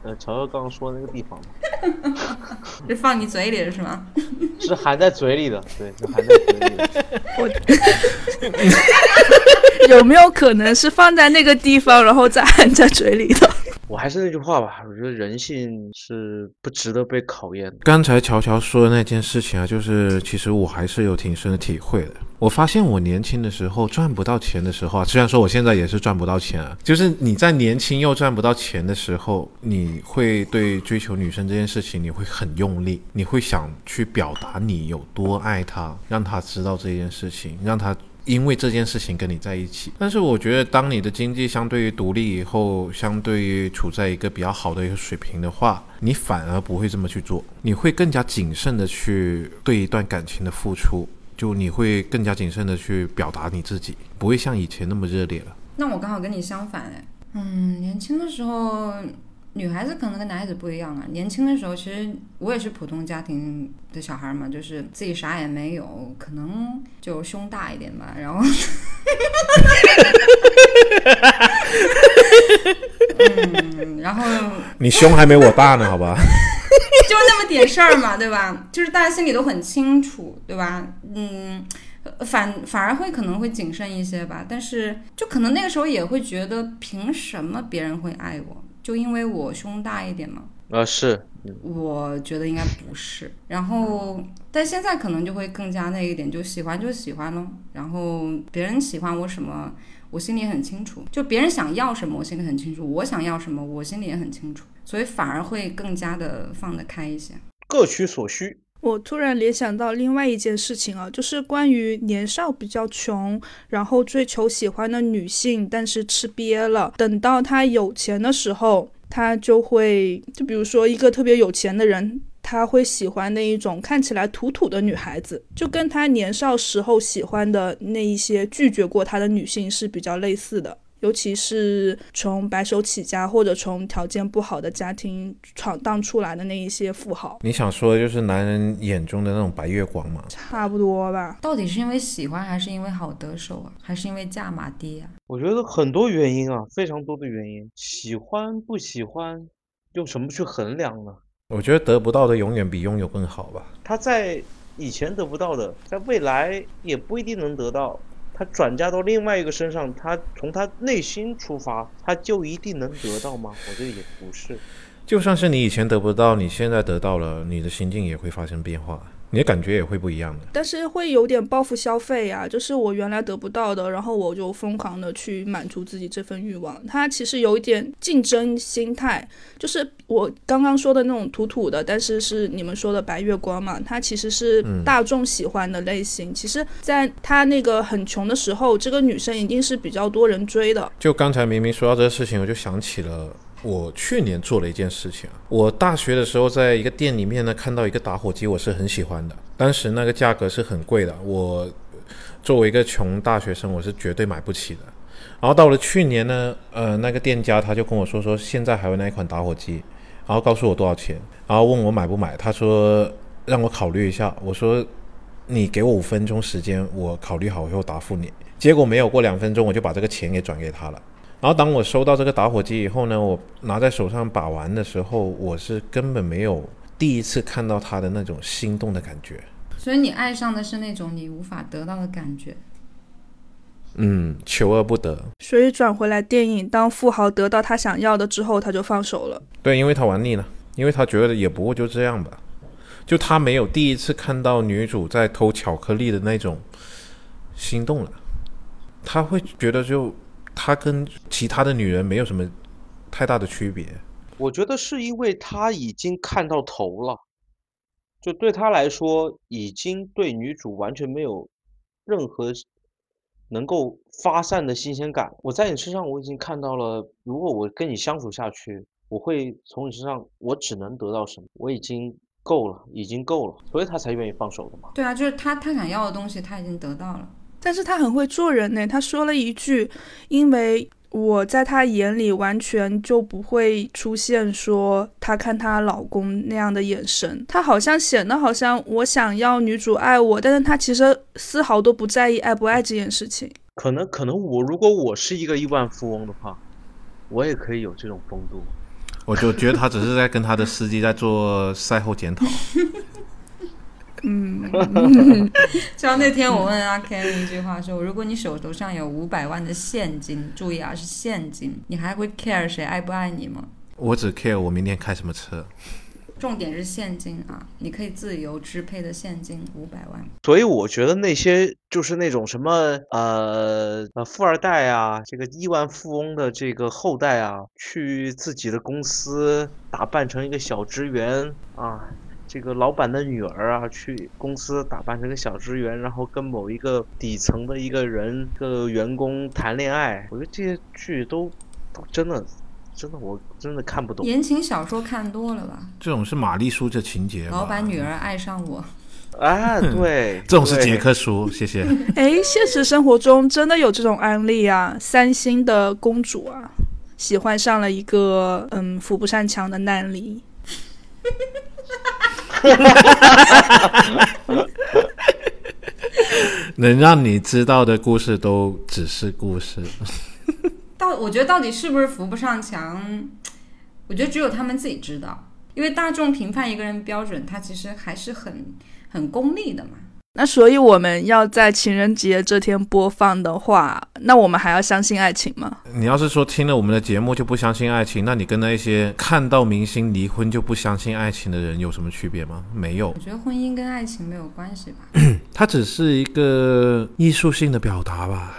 Speaker 5: 呃乔乔刚刚说的那个地方
Speaker 3: 吗？是放你嘴里的是吗？
Speaker 5: 是含在嘴里的，对，是含在嘴里的。我
Speaker 4: 有没有可能是放在那个地方，然后再含在嘴里的？
Speaker 5: 我还是那句话吧，我觉得人性是不值得被考验的。
Speaker 2: 刚才乔乔说的那件事情啊，就是其实我还是有挺深的体会的。我发现我年轻的时候赚不到钱的时候啊，虽然说我现在也是赚不到钱啊，就是你在年轻又赚不到钱的时候，你会对追求女生这件事情你会很用力，你会想去表达你有多爱她，让她知道这件事情，让她因为这件事情跟你在一起。但是我觉得，当你的经济相对于独立以后，相对于处在一个比较好的一个水平的话，你反而不会这么去做，你会更加谨慎的去对一段感情的付出。就你会更加谨慎的去表达你自己，不会像以前那么热烈了。
Speaker 3: 那我刚好跟你相反哎，嗯，年轻的时候，女孩子可能跟男孩子不一样啊。年轻的时候，其实我也是普通家庭的小孩嘛，就是自己啥也没有，可能就胸大一点吧。然后，嗯，然后
Speaker 2: 你胸还没我大呢，好吧？
Speaker 3: 就那么点事儿嘛，对吧？就是大家心里都很清楚，对吧？嗯，反反而会可能会谨慎一些吧。但是就可能那个时候也会觉得，凭什么别人会爱我？就因为我胸大一点嘛。
Speaker 5: 呃，是。
Speaker 3: 我觉得应该不是。然后，但现在可能就会更加那一点，就喜欢就喜欢咯。然后别人喜欢我什么？我心里很清楚，就别人想要什么，我心里很清楚；我想要什么，我心里也很清楚，所以反而会更加的放得开一些，
Speaker 5: 各取所需。
Speaker 4: 我突然联想到另外一件事情啊，就是关于年少比较穷，然后追求喜欢的女性，但是吃瘪了，等到他有钱的时候，他就会，就比如说一个特别有钱的人。他会喜欢那一种看起来土土的女孩子，就跟他年少时候喜欢的那一些拒绝过他的女性是比较类似的。尤其是从白手起家或者从条件不好的家庭闯荡出来的那一些富豪，
Speaker 2: 你想说的就是男人眼中的那种白月光吗？
Speaker 4: 差不多吧。
Speaker 3: 到底是因为喜欢，还是因为好得手啊？还是因为价码低啊？
Speaker 5: 我觉得很多原因啊，非常多的原因。喜欢不喜欢，用什么去衡量呢？
Speaker 2: 我觉得得不到的永远比拥有更好吧。
Speaker 5: 他在以前得不到的，在未来也不一定能得到。他转嫁到另外一个身上，他从他内心出发，他就一定能得到吗？我觉得也不是。
Speaker 2: 就算是你以前得不到，你现在得到了，你的心境也会发生变化。你的感觉也会不一样的，
Speaker 4: 但是会有点报复消费呀，就是我原来得不到的，然后我就疯狂的去满足自己这份欲望。它其实有一点竞争心态，就是我刚刚说的那种土土的，但是是你们说的白月光嘛，它其实是大众喜欢的类型。其实，在他那个很穷的时候，这个女生一定是比较多人追的。
Speaker 2: 就刚才明明说到这个事情，我就想起了。我去年做了一件事情我大学的时候在一个店里面呢看到一个打火机，我是很喜欢的。当时那个价格是很贵的，我作为一个穷大学生，我是绝对买不起的。然后到了去年呢，呃，那个店家他就跟我说说现在还有那一款打火机，然后告诉我多少钱，然后问我买不买。他说让我考虑一下，我说你给我五分钟时间，我考虑好以后答复你。结果没有过两分钟，我就把这个钱给转给他了。然后当我收到这个打火机以后呢，我拿在手上把玩的时候，我是根本没有第一次看到它的那种心动的感觉。
Speaker 3: 所以你爱上的是那种你无法得到的感觉。
Speaker 2: 嗯，求而不得。
Speaker 4: 所以转回来电影，当富豪得到他想要的之后，他就放手了。
Speaker 2: 对，因为他玩腻了，因为他觉得也不过就这样吧，就他没有第一次看到女主在偷巧克力的那种心动了，他会觉得就。他跟其他的女人没有什么太大的区别。
Speaker 5: 我觉得是因为他已经看到头了，就对他来说，已经对女主完全没有任何能够发散的新鲜感。我在你身上，我已经看到了，如果我跟你相处下去，我会从你身上，我只能得到什么？我已经够了，已经够了，所以他才愿意放手的嘛。
Speaker 3: 对啊，就是他他想要的东西，他已经得到了。
Speaker 4: 但是他很会做人呢。他说了一句：“因为我在他眼里完全就不会出现说她看她老公那样的眼神。他好像显得好像我想要女主爱我，但是他其实丝毫都不在意爱不爱这件事情。
Speaker 5: 可能可能我如果我是一个亿万富翁的话，我也可以有这种风度。
Speaker 2: 我就觉得他只是在跟他的司机在做赛后检讨。”
Speaker 4: 嗯，
Speaker 3: 就 像那天我问阿 Ken 一句话说：“如果你手头上有五百万的现金，注意啊，是现金，你还会 care 谁爱不爱你吗？”
Speaker 2: 我只 care 我明天开什么车。
Speaker 3: 重点是现金啊，你可以自由支配的现金五百万。
Speaker 5: 所以我觉得那些就是那种什么呃呃富二代啊，这个亿万富翁的这个后代啊，去自己的公司打扮成一个小职员啊。这个老板的女儿啊，去公司打扮成个小职员，然后跟某一个底层的一个人、个员工谈恋爱。我觉得这些剧都都真的，真的，我真的看不懂。
Speaker 3: 言情小说看多了吧？
Speaker 2: 这种是玛丽苏这情节。
Speaker 3: 老板女儿爱上我。
Speaker 5: 啊，对，
Speaker 2: 这种是杰克书。谢谢。
Speaker 4: 哎，现实生活中真的有这种案例啊！三星的公主啊，喜欢上了一个嗯扶不上墙的难离。
Speaker 2: 能让你知道的故事都只是故事。
Speaker 3: 到我觉得到底是不是扶不上墙，我觉得只有他们自己知道，因为大众评判一个人标准，他其实还是很很功利的嘛。
Speaker 4: 那所以我们要在情人节这天播放的话，那我们还要相信爱情吗？
Speaker 2: 你要是说听了我们的节目就不相信爱情，那你跟那些看到明星离婚就不相信爱情的人有什么区别吗？没有。
Speaker 3: 我觉得婚姻跟爱情没有关系吧。
Speaker 2: 它只是一个艺术性的表达吧。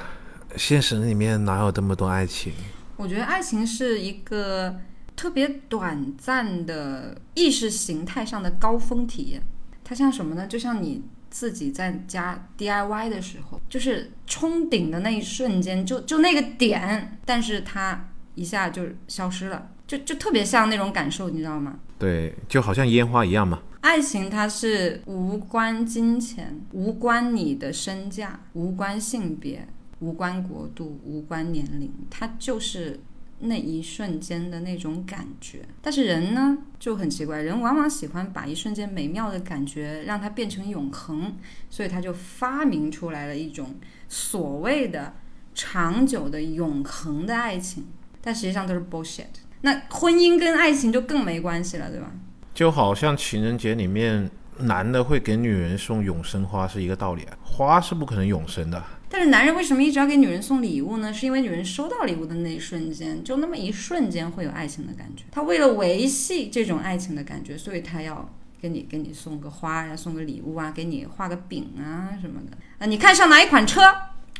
Speaker 2: 现实里面哪有这么多爱情？
Speaker 3: 我觉得爱情是一个特别短暂的意识形态上的高峰体验。它像什么呢？就像你。自己在家 DIY 的时候，就是冲顶的那一瞬间，就就那个点，但是它一下就消失了，就就特别像那种感受，你知道吗？
Speaker 2: 对，就好像烟花一样嘛。
Speaker 3: 爱情它是无关金钱，无关你的身价，无关性别，无关国度，无关年龄，它就是那一瞬间的那种感觉。但是人呢就很奇怪，人往往喜欢把一瞬间美妙的感觉让它变成永恒，所以他就发明出来了一种所谓的长久的永恒的爱情，但实际上都是 bullshit。那婚姻跟爱情就更没关系了，对吧？
Speaker 2: 就好像情人节里面男的会给女人送永生花是一个道理，花是不可能永生的。
Speaker 3: 但是男人为什么一直要给女人送礼物呢？是因为女人收到礼物的那一瞬间，就那么一瞬间会有爱情的感觉。他为了维系这种爱情的感觉，所以他要给你给你送个花呀，送个礼物啊，给你画个饼啊什么的啊。你看上哪一款车，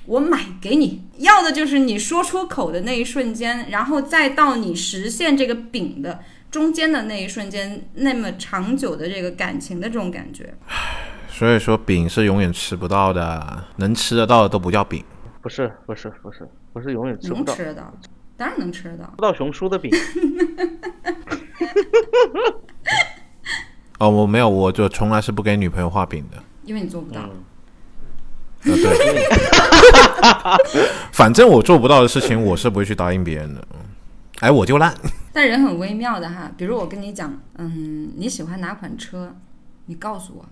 Speaker 3: 我买给你。要的就是你说出口的那一瞬间，然后再到你实现这个饼的中间的那一瞬间，那么长久的这个感情的这种感觉。
Speaker 2: 所以说饼是永远吃不到的，能吃得到的都不叫饼。
Speaker 5: 不是不是不是不是永远吃不到，
Speaker 3: 能吃得到，当然能吃得到。
Speaker 5: 吃到熊叔的饼。
Speaker 2: 哦，我没有，我就从来是不给女朋友画饼的。
Speaker 3: 因为你做不到。
Speaker 2: 呃，对，反正我做不到的事情，我是不会去答应别人的。哎，我就烂。
Speaker 3: 但人很微妙的哈，比如我跟你讲，嗯，你喜欢哪款车，你告诉我，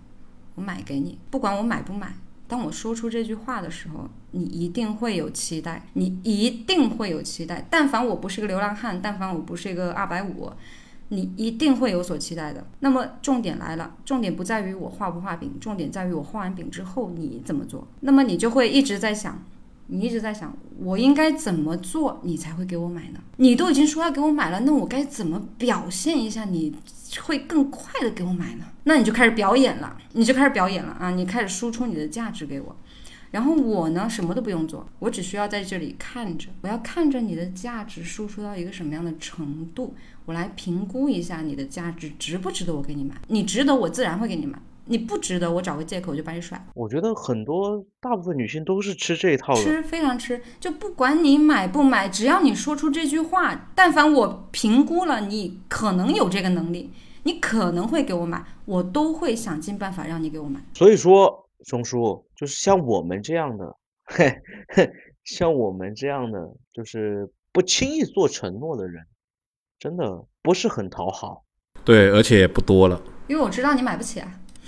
Speaker 3: 我买给你，不管我买不买。当我说出这句话的时候，你一定会有期待，你一定会有期待。但凡我不是个流浪汉，但凡我不是一个二百五，你一定会有所期待的。那么重点来了，重点不在于我画不画饼，重点在于我画完饼之后你怎么做。那么你就会一直在想，你一直在想，我应该怎么做你才会给我买呢？你都已经说要给我买了，那我该怎么表现一下你会更快的给我买呢？那你就开始表演了，你就开始表演了啊！你开始输出你的价值给我。然后我呢，什么都不用做，我只需要在这里看着，我要看着你的价值输出到一个什么样的程度，我来评估一下你的价值值不值得我给你买。你值得，我自然会给你买；你不值得，我找个借口就把你甩。
Speaker 5: 我觉得很多大部分女性都是吃这一套的。
Speaker 3: 吃非常吃，就不管你买不买，只要你说出这句话，但凡我评估了你可能有这个能力，你可能会给我买，我都会想尽办法让你给我买。
Speaker 5: 所以说，熊叔就是像我们这样的，嘿嘿，像我们这样的，就是不轻易做承诺的人，真的不是很讨好。
Speaker 2: 对，而且也不多了。
Speaker 3: 因为我知道你买不起啊。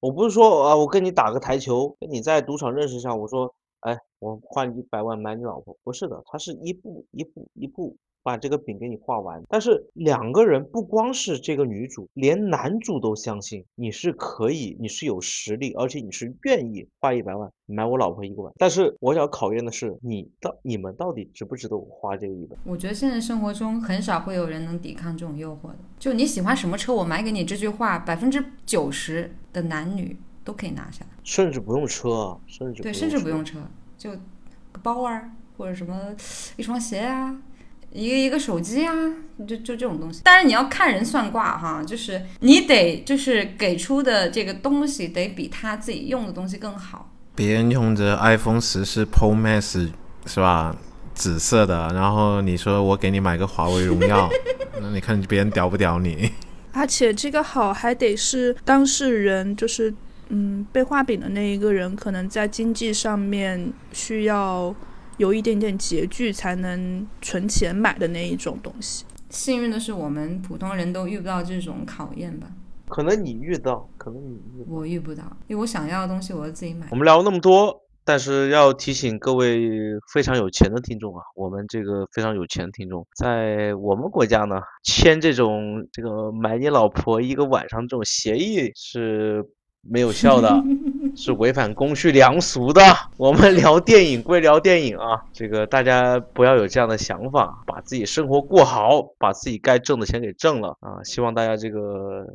Speaker 5: 我不是说啊，我跟你打个台球，跟你在赌场认识一下，我说，哎，我花一百万买你老婆，不是的，他是一步一步一步把这个饼给你画完。但是两个人不光是这个女主，连男主都相信你是可以，你是有实力，而且你是愿意花一百万买我老婆一个碗。但是我想考验的是你到你们到底值不值得我花这个一百？
Speaker 3: 我觉得现实生活中很少会有人能抵抗这种诱惑的。就你喜欢什么车，我买给你这句话，百分之九十的男女都可以拿下来。
Speaker 5: 甚至不用车啊，甚至
Speaker 3: 对，甚至不用车，就个包啊，或者什么一双鞋啊，一个一个手机啊，就就这种东西。但是你要看人算卦哈，就是你得就是给出的这个东西得比他自己用的东西更好。
Speaker 2: 别人用着 iPhone 十四 Pro Max 是吧？紫色的，然后你说我给你买个华为荣耀，那你看别人屌不屌你？
Speaker 4: 而且这个好还得是当事人，就是嗯被画饼的那一个人，可能在经济上面需要有一点点拮据，才能存钱买的那一种东西。
Speaker 3: 幸运的是，我们普通人都遇不到这种考验吧？
Speaker 5: 可能你遇到，可能你遇到。
Speaker 3: 我遇不到，因为我想要的东西我要自己买
Speaker 5: 我。们聊了那么多，但是要提醒各位非常有钱的听众啊，我们这个非常有钱的听众，在我们国家呢，签这种这个买你老婆一个晚上这种协议是没有效的，是违反公序良俗的。我们聊电影归聊电影啊，这个大家不要有这样的想法，把自己生活过好，把自己该挣的钱给挣了啊！希望大家这个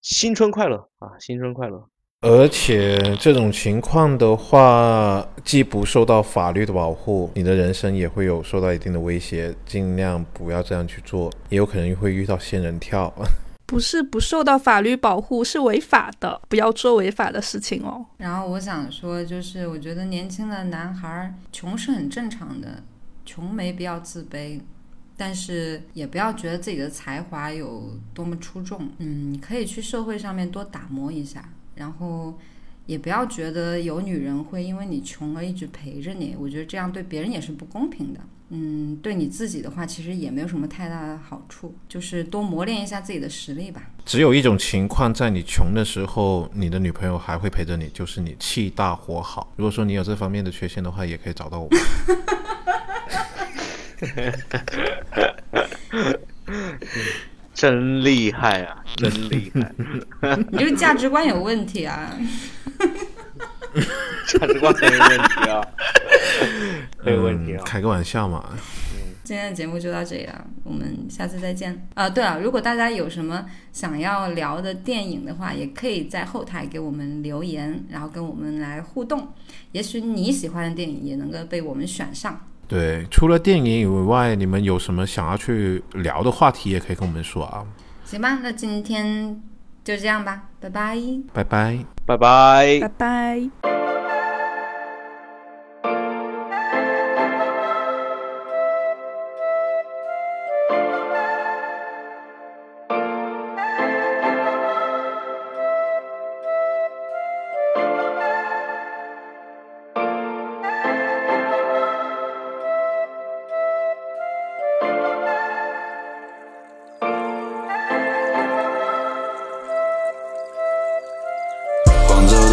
Speaker 5: 新春快乐啊，新春快乐。
Speaker 2: 而且这种情况的话，既不受到法律的保护，你的人生也会有受到一定的威胁。尽量不要这样去做，也有可能会遇到仙人跳。
Speaker 4: 不是不受到法律保护，是违法的，不要做违法的事情哦。
Speaker 3: 然后我想说，就是我觉得年轻的男孩儿穷是很正常的，穷没必要自卑，但是也不要觉得自己的才华有多么出众。嗯，可以去社会上面多打磨一下，然后也不要觉得有女人会因为你穷而一直陪着你。我觉得这样对别人也是不公平的。嗯，对你自己的话，其实也没有什么太大的好处，就是多磨练一下自己的实力吧。
Speaker 2: 只有一种情况，在你穷的时候，你的女朋友还会陪着你，就是你气大活好。如果说你有这方面的缺陷的话，也可以找到我。
Speaker 5: 真厉害啊，真厉害！
Speaker 3: 你这个价值观有问题啊！
Speaker 5: 价值观很有问题啊，很有问题啊！
Speaker 2: 嗯开个玩笑嘛。
Speaker 3: 今天的节目就到这里了，我们下次再见。啊，对了，如果大家有什么想要聊的电影的话，也可以在后台给我们留言，然后跟我们来互动。也许你喜欢的电影也能够被我们选上。
Speaker 2: 对，除了电影以外，你们有什么想要去聊的话题，也可以跟我们说啊。
Speaker 3: 行吧，那今天就这样吧，拜拜。
Speaker 2: 拜拜。
Speaker 5: 拜拜
Speaker 4: 拜。拜。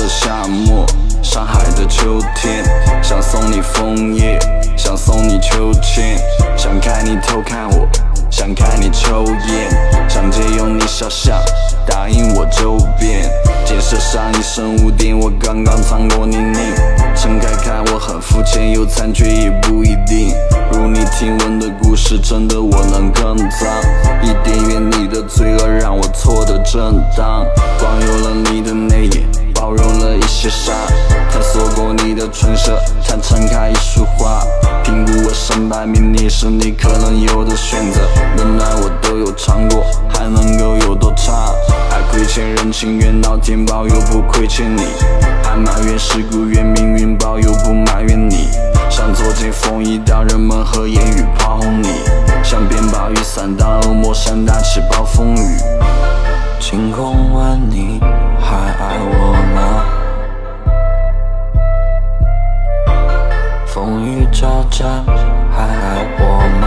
Speaker 6: 的夏末，上海的秋天，想送你枫叶，想送你秋千，想看你偷看我，想看你抽烟，想借用你小巷，打印我周边，建设上一身污点，我刚刚藏过泥泞，撑开看我很肤浅，有残缺也不一定，如你听闻的故事，真的我能更脏，伊甸园里的罪恶让我错得正当，光有了你的内眼。包容了一些伤，探索过你的唇舌，才撑开一束花。评估我身败名你是你可能有的选择，冷暖我都有尝过，还能够有多差？爱亏欠人情，怨老天保佑不亏欠你，还埋怨世故，怨命运保佑不埋怨你。想走进风衣，当人们和言语炮轰你，想变把雨伞当恶魔，想打起暴风雨。晴空万里，还爱我吗？风雨交加，还爱我吗？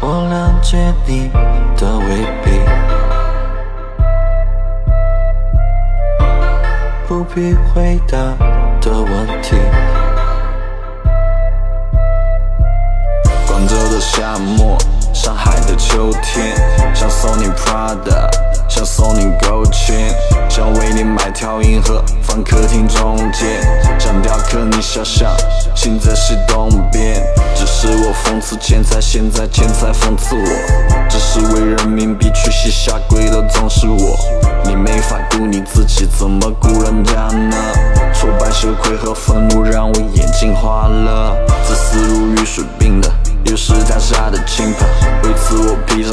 Speaker 6: 我了解你的未必，不必回答的问题。广州的夏末，上海的秋天，想送你 Prada，想送你 Gold Chain，，想为你买条银河放客厅中间，想雕刻你肖像，心在西东边。只是我讽刺钱财，现在钱财讽刺我，只是为人民币去洗下跪的总是我。你没法顾你自己，怎么顾人家呢？挫败、羞愧和愤怒让我眼睛花了，自私如雨水冰冷。又是他杀的亲，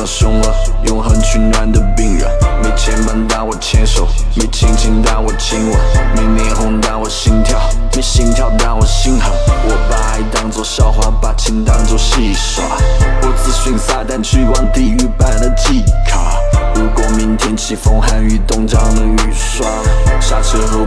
Speaker 6: 我披上凶恶，永恒取暖的病人。没牵绊但我牵手，没亲亲但我亲吻，没脸红但我心跳，没心跳但我心狠。我把爱当作笑话，把情当作戏耍。我自寻撒旦去往地狱般的季卡。如果明天起风寒雨冻涨了雨刷，下车后